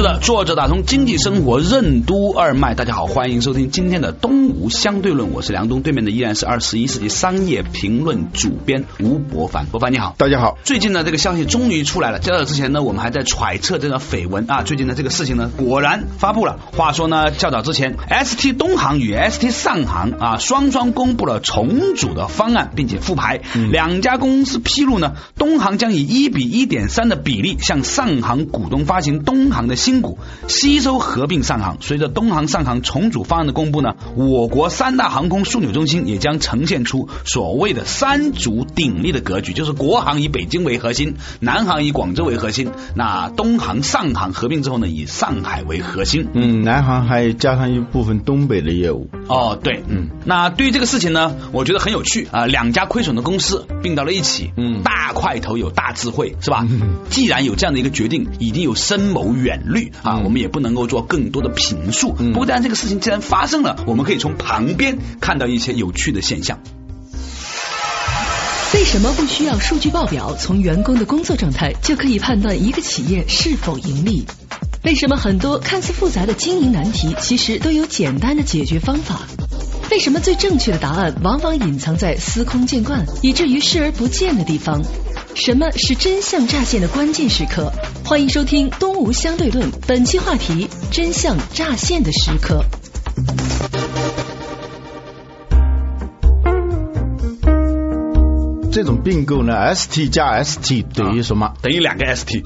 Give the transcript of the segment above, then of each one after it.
是的，作者打通经济生活任督二脉。大家好，欢迎收听今天的东吴相对论，我是梁东，对面的依然是二十一世纪商业评论主编吴伯凡。伯凡你好，大家好。最近呢，这个消息终于出来了。较早之前呢，我们还在揣测这个绯闻啊。最近呢，这个事情呢，果然发布了。话说呢，较早之前，ST 东航与 ST 上航啊，双双公布了重组的方案，并且复牌。两家公司披露呢，东航将以一比一点三的比例向上航股东发行东航的新。新股吸收合并上航，随着东航上航重组方案的公布呢，我国三大航空枢纽中心也将呈现出所谓的三足鼎立的格局，就是国航以北京为核心，南航以广州为核心，那东航上航合并之后呢，以上海为核心。嗯，南航还加上一部分东北的业务。哦，对，嗯，那对于这个事情呢，我觉得很有趣啊，两家亏损的公司并到了一起，嗯，大块头有大智慧，是吧？既然有这样的一个决定，一定有深谋远虑。啊，我们也不能够做更多的评述。不过，但这个事情既然发生了，我们可以从旁边看到一些有趣的现象。为什么不需要数据报表？从员工的工作状态就可以判断一个企业是否盈利？为什么很多看似复杂的经营难题，其实都有简单的解决方法？为什么最正确的答案往往隐藏在司空见惯，以至于视而不见的地方？什么是真相乍现的关键时刻？欢迎收听《东吴相对论》，本期话题：真相乍现的时刻。这种并购呢，ST 加 ST 等于什么？等于两个 ST。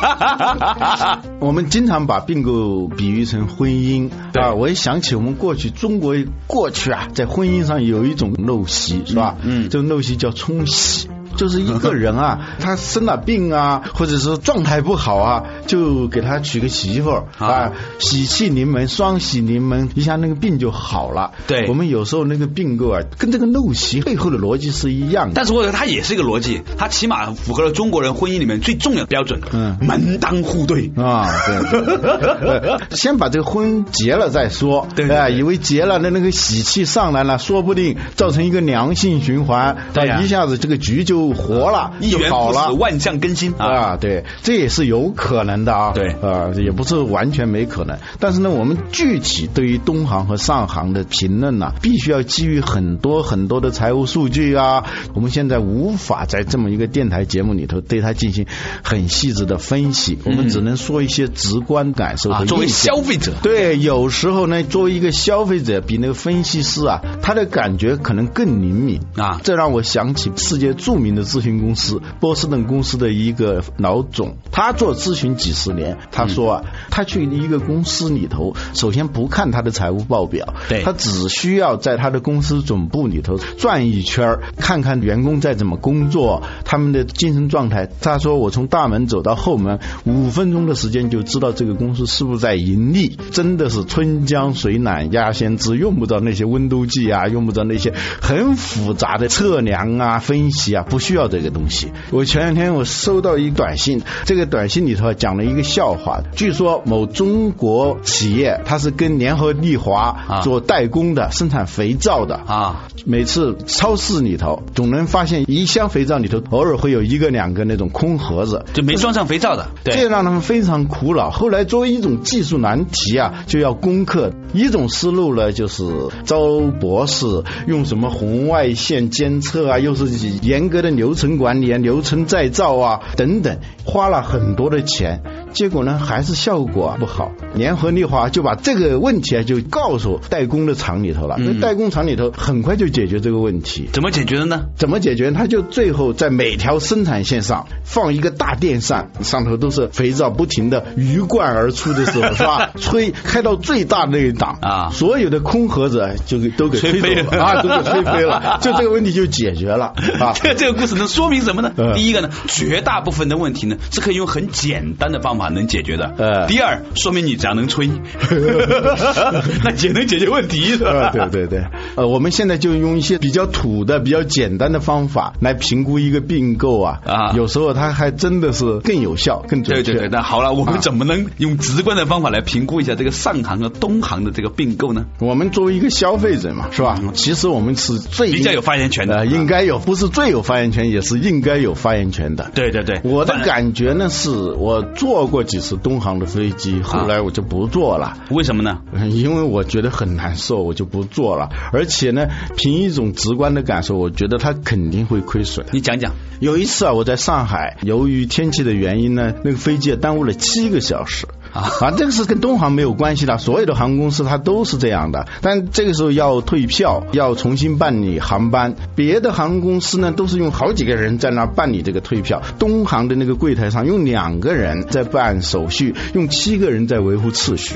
我们经常把并购比喻成婚姻啊，我也想起我们过去中国过去啊，在婚姻上有一种陋习是吧？嗯，这种陋习叫冲喜。就是一个人啊，他生了病啊，或者是状态不好啊，就给他娶个媳妇儿啊，喜气临门，双喜临门，一下那个病就好了。对，我们有时候那个并购啊，跟这个陋习背后的逻辑是一样的。但是我觉得它也是一个逻辑，它起码符合了中国人婚姻里面最重要的标准，嗯，门当户对啊。对，先把这个婚结了再说，对啊，以为结了那那个喜气上来了，说不定造成一个良性循环，对一下子这个局就。活了，一元好了，万象更新啊！对，这也是有可能的啊！对，啊，也不是完全没可能。但是呢，我们具体对于东航和上航的评论呢，必须要基于很多很多的财务数据啊。我们现在无法在这么一个电台节目里头对它进行很细致的分析，我们只能说一些直观感受和作为消费者，对，有时候呢，作为一个消费者，比那个分析师啊，他的感觉可能更灵敏啊。这让我想起世界著名的。咨询公司波士顿公司的一个老总，他做咨询几十年。他说啊，他去一个公司里头，首先不看他的财务报表，对他只需要在他的公司总部里头转一圈，看看员工在怎么工作，他们的精神状态。他说，我从大门走到后门，五分钟的时间就知道这个公司是不是在盈利。真的是春江水暖鸭先知，用不着那些温度计啊，用不着那些很复杂的测量啊、分析啊，不需。要这个东西。我前两天我收到一短信，这个短信里头讲了一个笑话。据说某中国企业，它是跟联合利华做代工的，生产肥皂的啊。每次超市里头总能发现一箱肥皂里头，偶尔会有一个两个那种空盒子，就没装上肥皂的。对这让他们非常苦恼。后来作为一种技术难题啊，就要攻克。一种思路呢，就是招博士用什么红外线监测啊，又是严格的。流程管理啊，流程再造啊，等等，花了很多的钱。结果呢还是效果不好。联合利华就把这个问题啊就告诉代工的厂里头了，那代工厂里头很快就解决这个问题。怎么解决的呢？怎么解决？他就最后在每条生产线上放一个大电扇，上头都是肥皂，不停的鱼贯而出的时候，是吧？吹开到最大那一档啊所有的空盒子就给都给吹吹飞了走了啊，都给吹飞了，就这个问题就解决了啊。这这个故事能说明什么呢？嗯第一个呢，绝大部分的问题呢是可以用很简单的方法能解决的。呃第二，说明你只要能吹，那也能解决问题，是吧？啊，对对对，呃，我们现在就用一些比较土的、比较简单的方法来评估一个并购啊，啊有时候它还真的是更有效、更准确。对对对，那好了，我们啊怎么能用直观的方法来评估一下这个上行和东行的这个并购呢？我们作为一个消费者嘛，是吧？其实我们是最嗯比较有发言权的呃，应该有，不是最有发言权，也是应该有发言权的。对对对，我的感觉呢，是我坐过几次东航的飞机，后来我就不坐了。为什么呢？因为我觉得很难受，我就不坐了。而且呢，凭一种直观的感受，我觉得它肯定会亏损。你讲讲。有一次啊，我在上海，由于天气的原因呢，那个飞机耽误了七个小时。啊，这个是跟东航没有关系的，所有的航空公司它都是这样的。但这个时候要退票，要重新办理航班。别的航空公司呢，都是用好几个人在那办理这个退票。东航的那个柜台上用两个人在办手续，用七个人在维护秩序。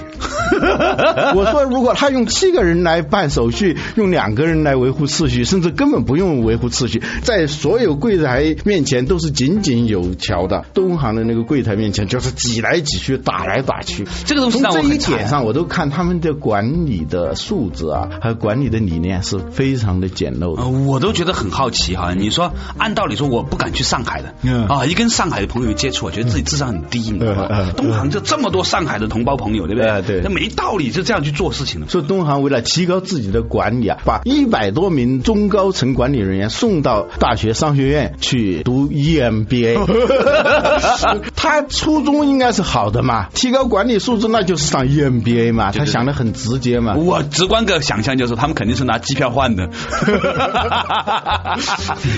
我说，如果他用七个人来办手续，用两个人来维护秩序，甚至根本不用维护秩序，在所有柜台面前都是井井有条的。东航的那个柜台面前就是挤来挤去，打来打去。这个东西从这一点上，我都看他们的管理的素质啊，还有管理的理念是非常的简陋的呃。我都觉得很好奇哈。你说，按道理说，我不敢去上海的，嗯啊，一跟上海的朋友接触，我觉得自己智商很低，你知道吗嗯嗯？东航就这么多上海的同胞朋友，对不对？那没道理就这样去做事情的。说东航为了提高自己的管理啊，把一百多名中高层管理人员送到大学商学院去读 E EMBA。他初衷应该是好的嘛，提高管理素质那就是上 E EMBA 嘛，他想的很直接嘛。我直观个想象就是，他们肯定是拿机票换的。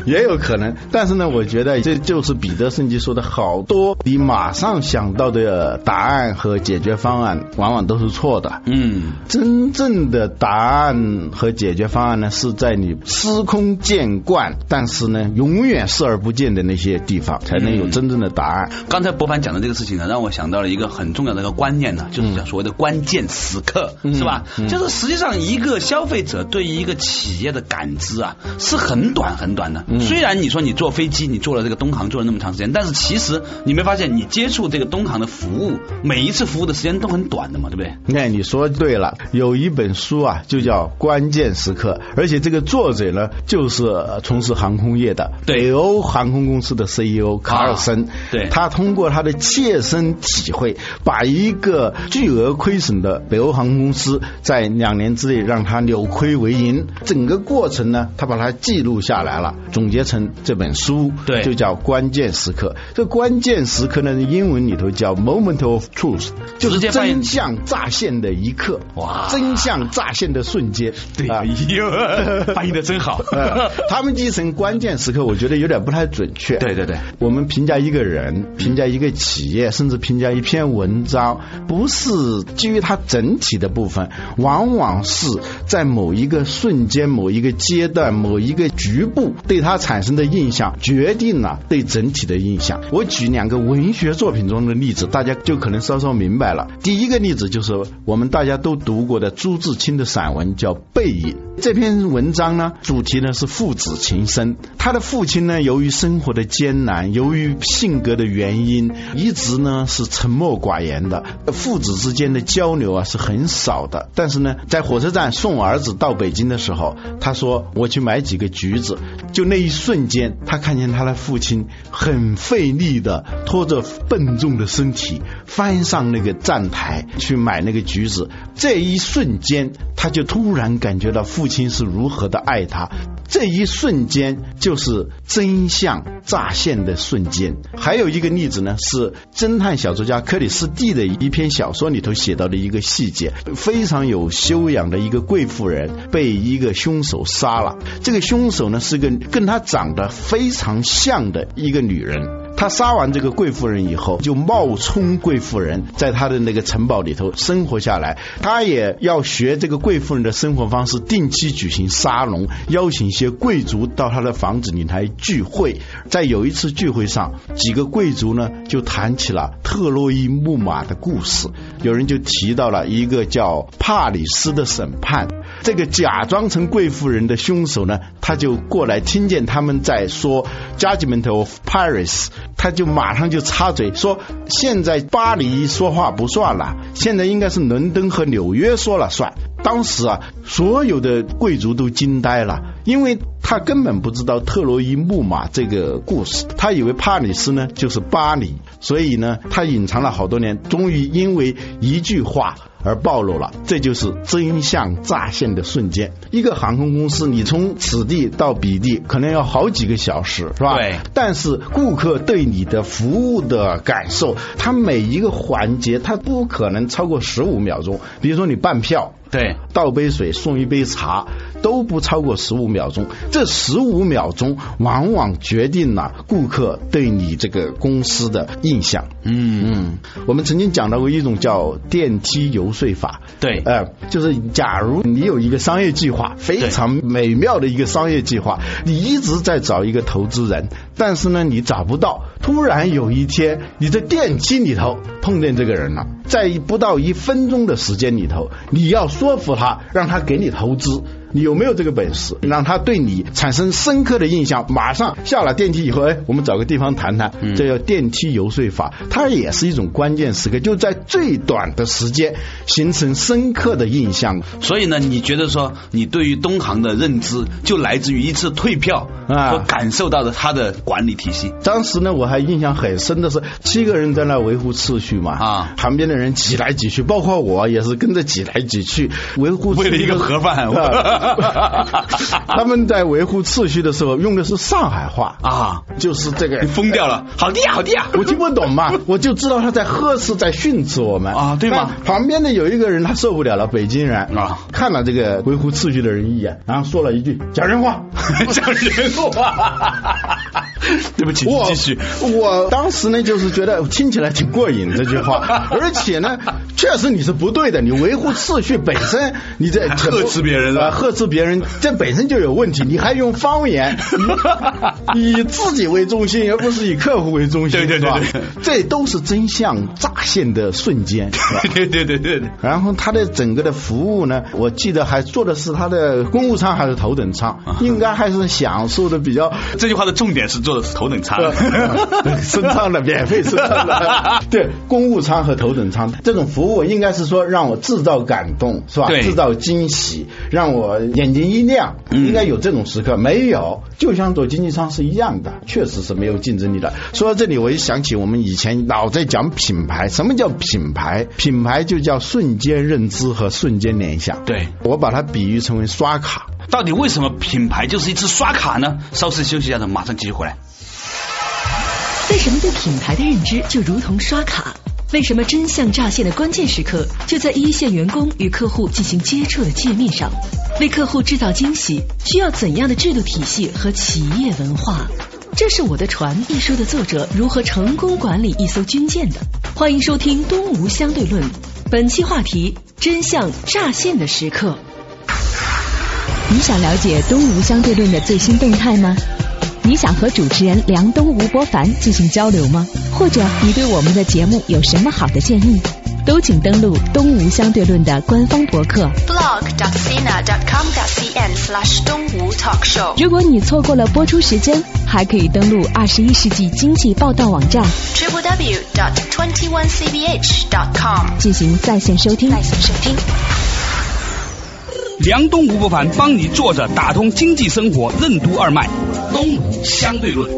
也有可能，但是呢，我觉得这就是彼得圣吉说的，好多你马上想到的答案和解决方案，往往都是错的。嗯，真正的答案和解决方案呢，是在你司空见惯，但是呢，永远视而不见的那些地方，才能有真正的答案。刚才博凡讲的这个事情呢，让我想到了一个很重要的一个观念呢，就是讲所谓的关键时刻，是吧？就是实际上一个消费者对于一个企业的感知啊，是很短很短的。虽然你说你坐飞机，你坐了这个东航坐了那么长时间，但是其实你没发现，你接触这个东航的服务，每一次服务的时间都很短的嘛，对不对？那你说对了，有一本书啊，就叫《关键时刻》，而且这个作者呢，就是呃从事航空业的北欧航空公司的 CEO 卡尔森。对他通过他的切身体会，把一个巨额亏损的北欧航空公司，在两年之内让它扭亏为盈，整个过程呢，他把它记录下来了，总结成这本书，对就叫《关键时刻》。这关键时刻呢，英文里头叫 moment of truth，就是真相乍现的一刻，哇真相乍现的瞬间，对，啊哎。呦，翻译的真好。呃他们记成关键时刻，我觉得有点不太准确。对对对，我们评价一个人、评价一个企业，甚至评价一篇文章，不是基于它整体的部分，往往是在某一个瞬间、某一个阶段、某一个局部对它产生的印象，决定了对整体的印象。我举两个文学作品中的例子，大家就可能稍稍明白了。第一个例子就是我们大家都读过的朱自清的散文，叫《背影》。这篇文章呢，主题呢是父子情深。他的父亲呢，由于生活的艰难，由于性格的原因，一直呢是沉默寡言的。父子之间的交流啊是很少的。但是呢，在火车站送儿子到北京的时候，他说：“我去买几个橘子。”就那一瞬间，他看见他的父亲很费力的拖着笨重的身体翻上那个站台去买那个橘子。这一瞬间，他就突然感觉到父亲是如何的爱他。这一瞬间就是真相乍现的瞬间。还有一个例子呢，是侦探小说家克里斯蒂的一篇小说里头写到的一个细节，非常有修养的一个贵妇人被一个凶手杀了。这个凶手呢是个跟她长得非常像的一个女人。他杀完这个贵夫人以后，就冒充贵夫人，在他的那个城堡里头生活下来。他也要学这个贵夫人的生活方式，定期举行沙龙，邀请一些贵族到他的房子里来聚会。在有一次聚会上，几个贵族呢就谈起了特洛伊木马的故事，有人就提到了一个叫帕里斯的审判。这个假装成贵妇人的凶手呢，他就过来听见他们在说 Judgment of Paris，他就马上就插嘴说：现在巴黎说话不算了，现在应该是伦敦和纽约说了算。当时啊，所有的贵族都惊呆了，因为他根本不知道特洛伊木马这个故事，他以为帕里斯呢就是巴黎，所以呢，他隐藏了好多年，终于因为一句话。而暴露了，这就是真相乍现的瞬间。一个航空公司，你从此地到彼地可能要好几个小时，是吧？对。但是顾客对你的服务的感受，他每一个环节，他不可能超过十五秒钟。比如说你办票。对，倒杯水送一杯茶都不超过十五秒钟，这十五秒钟往往决定了顾客对你这个公司的印象。嗯嗯，我们曾经讲到过一种叫电梯游说法。对，呃，就是假如你有一个商业计划，非常美妙的一个商业计划，你一直在找一个投资人，但是呢你找不到，突然有一天你在电梯里头碰见这个人了，在不到一分钟的时间里头，你要。说服他，让他给你投资。你有没有这个本事，让他对你产生深刻的印象？马上下了电梯以后，哎，我们找个地方谈谈，这叫电梯游说法，它也是一种关键时刻，就在最短的时间形成深刻的印象。所以呢，你觉得说你对于东航的认知就来自于一次退票啊，和感受到的他的管理体系。当时呢，我还印象很深的是，七个人在那维护秩序嘛，啊，旁边的人挤来挤去，包括我也是跟着挤来挤去维护，为了一个盒饭。他们在维护秩序的时候用的是上海话。啊，就是这个。你疯掉了，好的呀，好的呀，我听不懂嘛，我就知道他在呵斥，在训斥我们。啊，对吗？旁边的有一个人他受不了了，北京人啊，看了这个维护秩序的人一眼，然后说了一句讲人话，讲人话，对不起，继续。我当时呢就是觉得听起来挺过瘾这句话，而且呢，确实你是不对的，你维护秩序本身你在呵斥别人啊，呵斥别人。这本身就有问题，你还用方言，以自己为中心，而不是以客户为中心，对对对对，这都是真相乍现的瞬间，对对对对对。然后他的整个的服务呢，我记得还做的是他的公务舱还是头等舱，应该还是享受的比较。这句话的重点是做的是头等舱，升舱的免费升舱的，对，公务舱和头等舱这种服务应该是说让我制造感动，是吧？制造惊喜，让我眼睛。一亮，应该有这种时刻，没有，就像坐经济舱是一样的，确实是没有竞争力的。说到这里，我一想起我们以前老在讲品牌，什么叫品牌？品牌就叫瞬间认知和瞬间联想。对我把它比喻成为刷卡。到底为什么品牌就是一次刷卡呢？稍事休息一下子，马上继续回来。为什么对品牌的认知就如同刷卡？为什么真相乍现的关键时刻就在一线员工与客户进行接触的界面上？为客户制造惊喜需要怎样的制度体系和企业文化？这是我的船一书的作者如何成功管理一艘军舰的？欢迎收听《东吴相对论》，本期话题：真相乍现的时刻。你想了解《东吴相对论》的最新动态吗？你想和主持人梁东、吴伯凡进行交流吗？或者你对我们的节目有什么好的建议？都请登录东吴相对论的官方博客 blog.sina.com.cn/slash 东吴 talk show。如果你错过了播出时间，还可以登录二十一世纪经济报道网站 www.twenty-onecbh.com 进行在线收听。在线收听。梁东吴伯凡帮你坐着打通经济生活任督二脉，东吴相对论。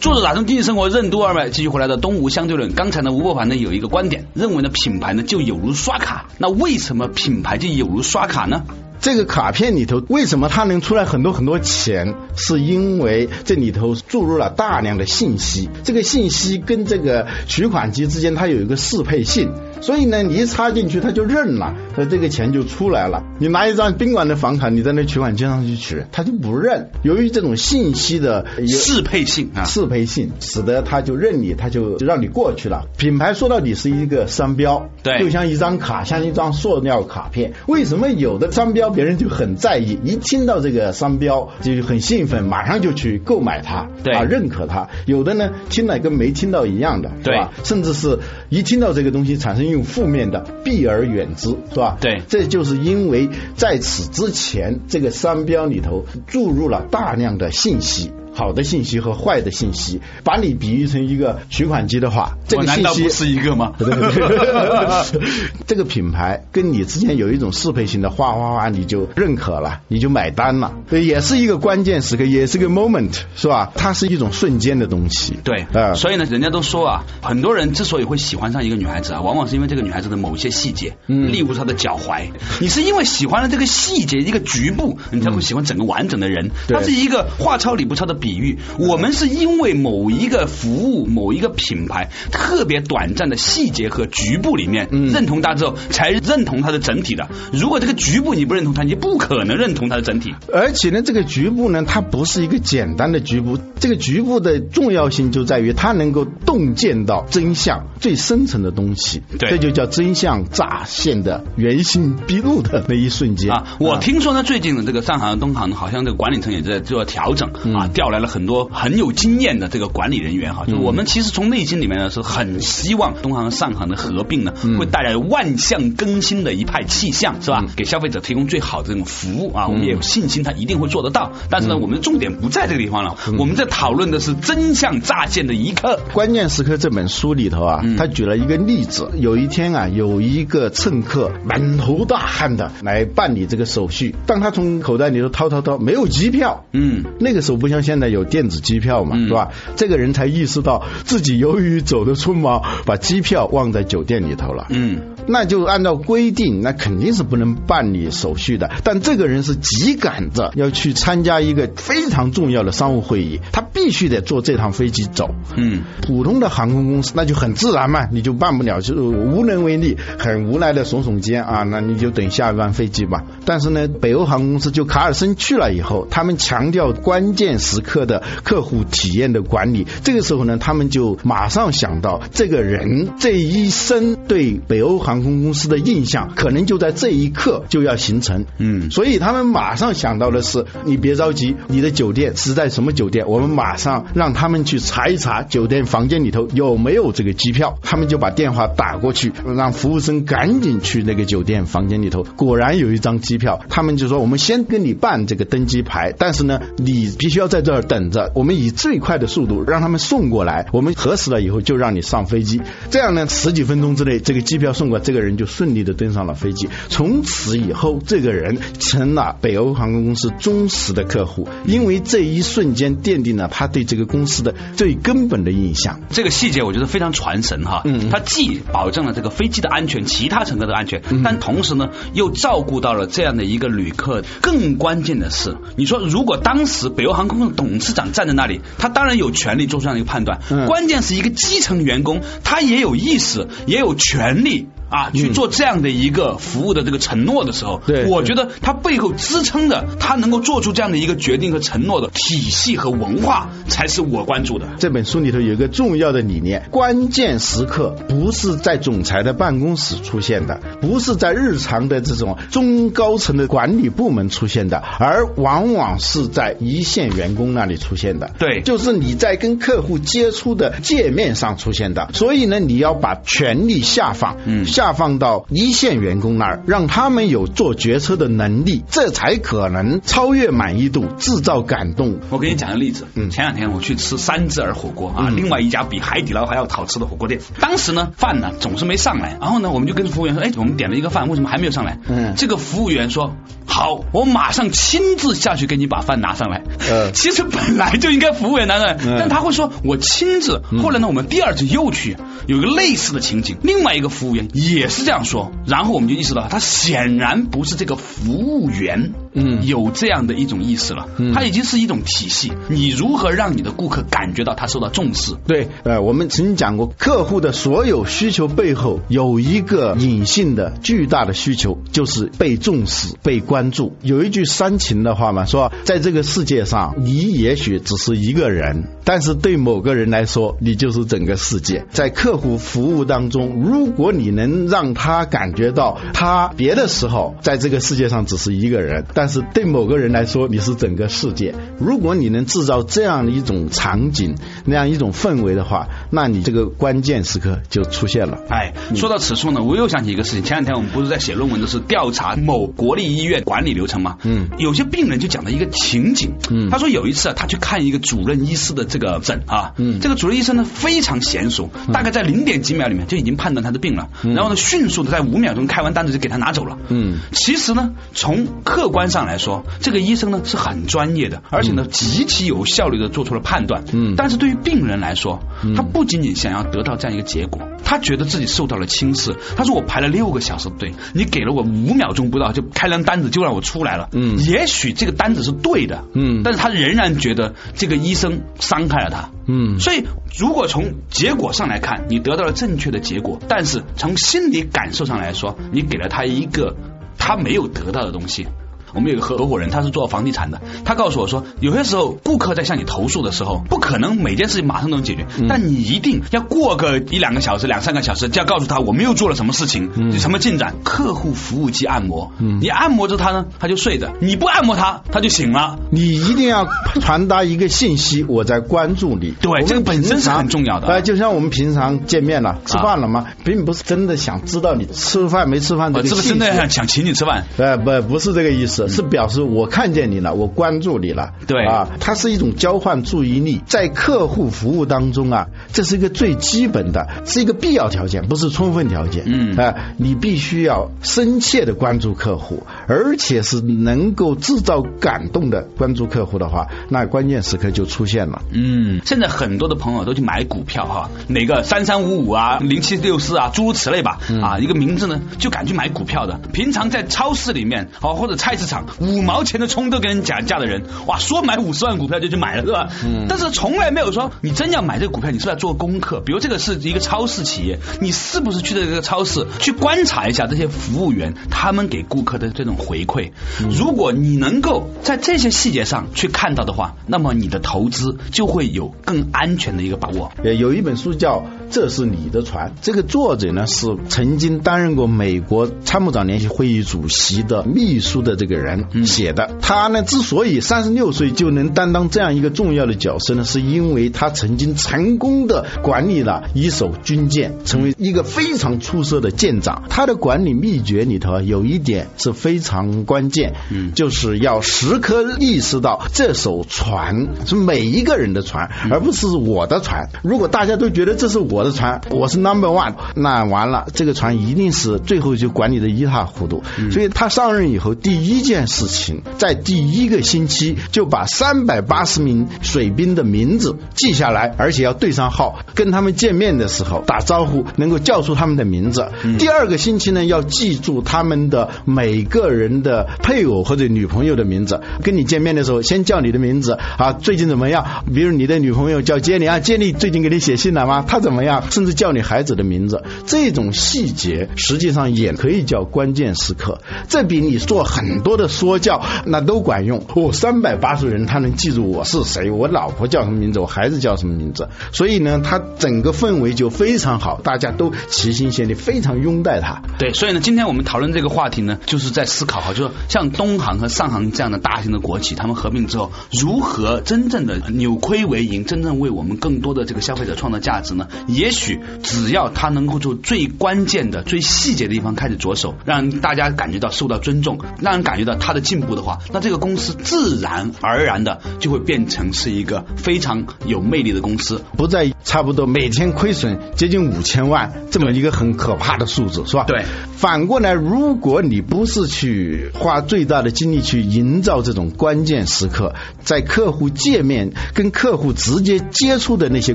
作者打通经济生活任督二脉，继续回来的东吴相对论。刚才呢，吴伯凡呢有一个观点，认为呢品牌呢就有如刷卡。那为什么品牌就有如刷卡呢？这个卡片里头为什么它能出来很多很多钱？是因为这里头注入了大量的信息，这个信息跟这个取款机之间它有一个适配性，所以呢，你一插进去它就认了，那这个钱就出来了。你拿一张宾馆的房卡，你在那取款机上去取，它就不认。由于这种信息的适配性啊，适配性，使得它就认你，它就让你过去了。品牌说到底是一个商标，对就像一张卡，像一张塑料卡片。为什么有的商标别人就很在意，一听到这个商标就很兴奋，马上就去购买它，对啊，认可它。有的呢，听了跟没听到一样的，对吧？甚至是一听到这个东西产生一种负面的，避而远之，是吧？对这就是因为在此之前，这个商标里头注入了大量的信息。好的信息和坏的信息，把你比喻成一个取款机的话，这个信息难道不是一个吗？对 对对，这个品牌跟你之间有一种适配性的，哗哗哗，你就认可了，你就买单了，也是一个关键时刻，也是个 moment，是吧？它是一种瞬间的东西。对，呃所以呢，人家都说啊，很多人之所以会喜欢上一个女孩子啊，往往是因为这个女孩子的某些细节，嗯例如她的脚踝。你是因为喜欢了这个细节一个局部，你才会喜欢整个完整的人。对它是一个话糙理不糙的比喻。我们是因为某一个服务、某一个品牌特别短暂的细节和局部里面、嗯认同它之后，才认同它的整体的。如果这个局部你不认同它，你就不可能认同它的整体。而且呢，这个局部呢，它不是一个简单的局部，这个局部的重要性就在于它能够洞见到真相最深层的东西，对这就叫真相乍现的原形毕露的那一瞬间啊，我听说呢，最近的这个上海、东航好像这个管理层也在做调整啊，调来了很多很有经验的这个管理人员哈。就是我们其实从内心里面呢是很希望东航和上航的合并呢，会带来万象更新的一派气象，是吧？给消费者提供最好的这种服务啊，我们也有信心它一定会做得到。但是呢，我们的重点不在这个地方了，我们在讨论的是真相乍现的一刻。关键时刻这本书里头啊，嗯他举了一个例子。有一天啊，有一个乘客满头大汗的来办理这个手续，当他从口袋里头掏掏掏，没有机票。嗯，那个时候不像现在有电子机票嘛，嗯是吧？这个人才意识到自己由于走的匆忙，把机票忘在酒店里头了。嗯，那就按照规定，那肯定是不能办理手续的。但这个人是急赶着要去参加一个非常重要的商务会议，他必须得坐这趟飞机走。嗯，普通的航空公司那就很自然嘛，你就办不了，就是无能为力，很无奈的耸耸肩啊，那你就等下一班飞机吧。但是呢，北欧航空公司就卡尔森去了以后，他们强调关键时刻的客户体验的管理，这个时候呢，他们就马上想到这个人这一生对北欧航空公司的印象，可能就在这一刻就要形成。嗯所以他们马上想到的是，你别着急，你的酒店是在什么酒店？我们马上让他们去查一查酒店房间里头有没有这个机票。他们就把电话打过去，让服务生赶紧去那个酒店房间里头，果然有一张机票。他们就说：“我们先跟你办这个登机牌，但是呢，你必须要在这儿等着，我们以最快的速度让他们送过来。我们核实了以后就让你上飞机。这样呢，十几分钟之内，这个机票送过来，这个人就顺利的登上了飞机。从此以后，这个人成了北欧航空公司忠实的客户，因为这一瞬间奠定了他对这个公司的最根本的印象。这个细节我觉得非常传神哈，嗯他既保证了这个飞机的安全，其他乘客的安全，但同时呢又照顾到了这样的一个旅客。更关键的是，你说如果当时北欧航空的董事长站在那里，他当然有权利做出这样的一个判断，嗯关键是一个基层员工，他也有意识，也有权利。啊，去做这样的一个服务的这个承诺的时候，对我觉得他背后支撑的，他能够做出这样的一个决定和承诺的体系和文化，才是我关注的。这本书里头有一个重要的理念：关键时刻不是在总裁的办公室出现的，不是在日常的这种中高层的管理部门出现的，而往往是在一线员工那里出现的。对就是你在跟客户接触的界面上出现的。所以呢，你要把权力下放，嗯下放到一线员工那儿，让他们有做决策的能力，这才可能超越满意度，制造感动。我给你讲个例子，嗯前两天我去吃三只耳火锅啊，嗯另外一家比海底捞还要好吃的火锅店。当时呢，饭呢总是没上来，然后呢，我们就跟服务员说，哎，我们点了一个饭，为什么还没有上来？嗯这个服务员说，好，我马上亲自下去给你把饭拿上来。呃 其实本来就应该服务员拿上来，嗯但他会说我亲自。后来呢，我们第二次又去，有一个类似的情景，另外一个服务员也是这样说，然后我们就意识到，他显然不是这个服务员，嗯有这样的一种意识了，嗯它已经是一种体系。你如何让你的顾客感觉到他受到重视？对，呃，我们曾经讲过，客户的所有需求背后有一个隐性的巨大的需求，就是被重视、被关注。有一句煽情的话嘛，说在这个世界上，你也许只是一个人，但是对某个人来说，你就是整个世界。在客户服务当中，如果你能让他感觉到他别的时候在这个世界上只是一个人，但是对某个人来说，你是整个世界。如果你能制造这样的一种场景，那样一种氛围的话，那你这个关键时刻就出现了。哎，说到此处呢，我又想起一个事情。前两天我们不是在写论文的是调查某国立医院管理流程吗？嗯有些病人就讲了一个情景，嗯他说有一次啊，他去看一个主任医师的这个诊啊，嗯这个主任医生呢非常娴熟，大概在零点几秒里面就已经判断他的病了，然后呢迅速的在五秒钟开完单子就给他拿走了。嗯其实呢，从客观上来说，这个医生呢是很专业的，而且呢极其有效率的做出了判断。嗯但是对于病人来说，嗯他不仅仅想要得到这样一个结果，他觉得自己受到了轻视。他说我排了六个小时的队，你给了我五秒钟不到就开张单子就让我出来了。嗯也许这个单子是对的。嗯但是他仍然觉得这个医生伤害了他。嗯所以，如果从结果上来看，你得到了正确的结果，但是从心理感受上来说，你给了他一个他没有得到的东西。我们有个合合伙人，他是做房地产的，他告诉我说，有些时候顾客在向你投诉的时候，不可能每件事情马上都能解决，但你一定要过个一两个小时、两三个小时，就要告诉他我们又做了什么事情，有什么进展。客户服务机按摩，你按摩着他呢，他就睡着；你不按摩他，他就醒了。你一定要传达一个信息，我在关注你。对这个本身是很重要的呃，就像我们平常见面了，吃饭了吗？并不是真的想知道你吃饭没吃饭这我个细节是不是真的想想请你吃饭？呃，不，不是这个意思，是表示我看见你了，我关注你了。对啊，它是一种交换注意力，在客户服务当中啊，这是一个最基本的，是一个必要条件，不是充分条件。嗯啊，你必须要深切的关注客户，而且是能够制造感动的关注客户的话，那关键时刻就出现了。嗯，现在很多的朋友都去买股票哈，哪个三三五五啊、零七六四啊，诸如此类吧，啊，一个名字呢就敢去买股票的。平常在超市里面哦或者菜市场五毛钱的葱都跟人讲价的人，哇，说买五十万股票就去买了，是吧？嗯但是从来没有说你真要买这个股票，你是不是要做功课？比如这个是一个超市企业，你是不是去这个超市去观察一下这些服务员他们给顾客的这种回馈？如果你能够在这些细节上去看到的话，那么你的投资就会有更安全的一个把握。呃，有一本书叫《这是你的船》，这个作者呢是曾经担任过美国参谋长联席会议主席的秘书的这个人写的。他呢之所以三十六岁就能担当这样一个重要的角色呢，是因为他曾经成功的管理了一艘军舰，成为一个非常出色的舰长。他的管理秘诀里头啊有一点是非常关键，嗯就是要时刻意识到这艘船是每一个人的船，而不是我的船。如果大家都觉得这是我的船，我是 number one，那完了，这个船一定是最后就管理的一塌糊涂。所以他上任以后，第一件事情，在第一个星期就把三百八十名水兵的名字记下来，而且要对上号，跟他们见面的时候打招呼，能够叫出他们的名字。第二个星期呢，要记住他们的每个人的配偶或者女朋友的名字。跟你见面的时候，先叫你的名字啊，最近怎么样？比如你的女朋友叫杰里啊，杰里最近给你写信了吗？她怎么样？甚至叫你孩子的名字，这种细节实际上也可以叫关键时刻。这比你做很多的说教那都管用。哦，三百八十人他能记住我是谁，我老婆叫什么名字，我孩子叫什么名字，所以呢，他整个氛围就非常好，大家都齐心协力，非常拥戴他。对，所以呢，今天我们讨论这个话题呢，就是在思考哈，就是像东航和上航这样的大型的国企，他们合并之后，如何真正的扭亏为盈，真正为我们更多的这个消费者创造价值呢？也许只要他能够从最关键的、最细节的地方开始着手，让大家感觉到受到尊重，让人感觉。觉到它的进步的话，那这个公司自然而然的就会变成是一个非常有魅力的公司。不再差不多每天亏损接近五千万这么一个很可怕的数字，是吧？对。反过来，如果你不是去花最大的精力去营造这种关键时刻，在客户界面跟客户直接接触的那些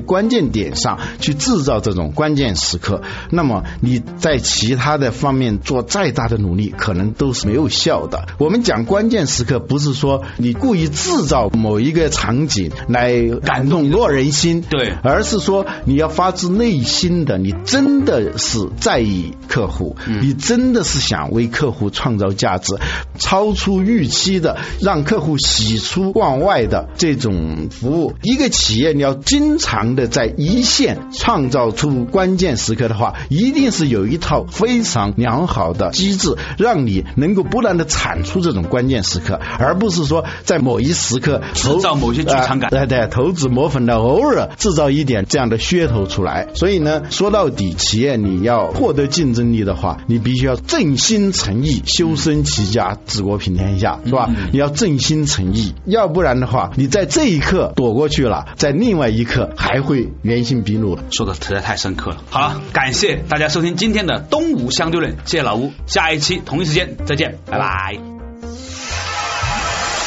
关键点上去制造这种关键时刻，那么你在其他的方面做再大的努力，可能都是没有效的。我们讲关键时刻，不是说你故意制造某一个场景来感动落人心，对，而是说你要发自内心的，你真的是在意客户，你真的是想为客户创造价值，超出预期的让客户喜出望外的这种服务。一个企业你要经常的在一线创造出关键时刻的话，一定是有一套非常良好的机制，让你能够不断的产出这种关键时刻，而不是说在某一时刻制造某些剧场感。对对，投资磨粉的偶尔制造一点这样的噱头出来。所以呢，说到底，企业你要获得竞争力的话，你必须要正心诚意、修身齐家、治国平天下，是吧？你要正心诚意，要不然的话，你在这一刻躲过去了，在另外一刻还会原形毕露的。说的实在太深刻了。好了，感谢大家收听今天的东吴相对论，谢谢老吴，下一期同一时间再见，拜拜。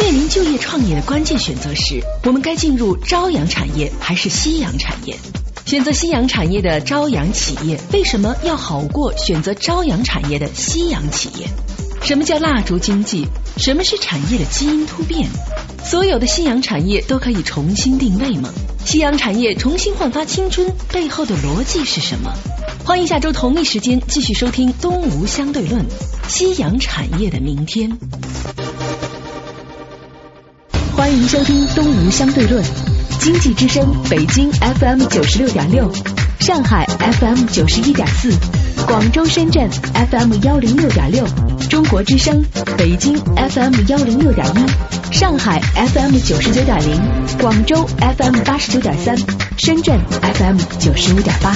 面临就业创业的关键选择时，我们该进入朝阳产业还是夕阳产业？选择夕阳产业的朝阳企业，为什么要好过选择朝阳产业的夕阳企业？什么叫蜡烛经济？什么是产业的基因突变？所有的夕阳产业都可以重新定位吗？夕阳产业重新焕发青春背后的逻辑是什么？欢迎下周同一时间继续收听《东吴相对论》，夕阳产业的明天。欢迎收听《东吴相对论》，经济之声北京 FM 九十六点六，上海 FM 九十一点四，广州、深圳 FM 幺零六点六，中国之声北京 FM 幺零六点一，上海 FM 九十九点零，广州 FM 八十九点三，深圳 FM 九十五点八。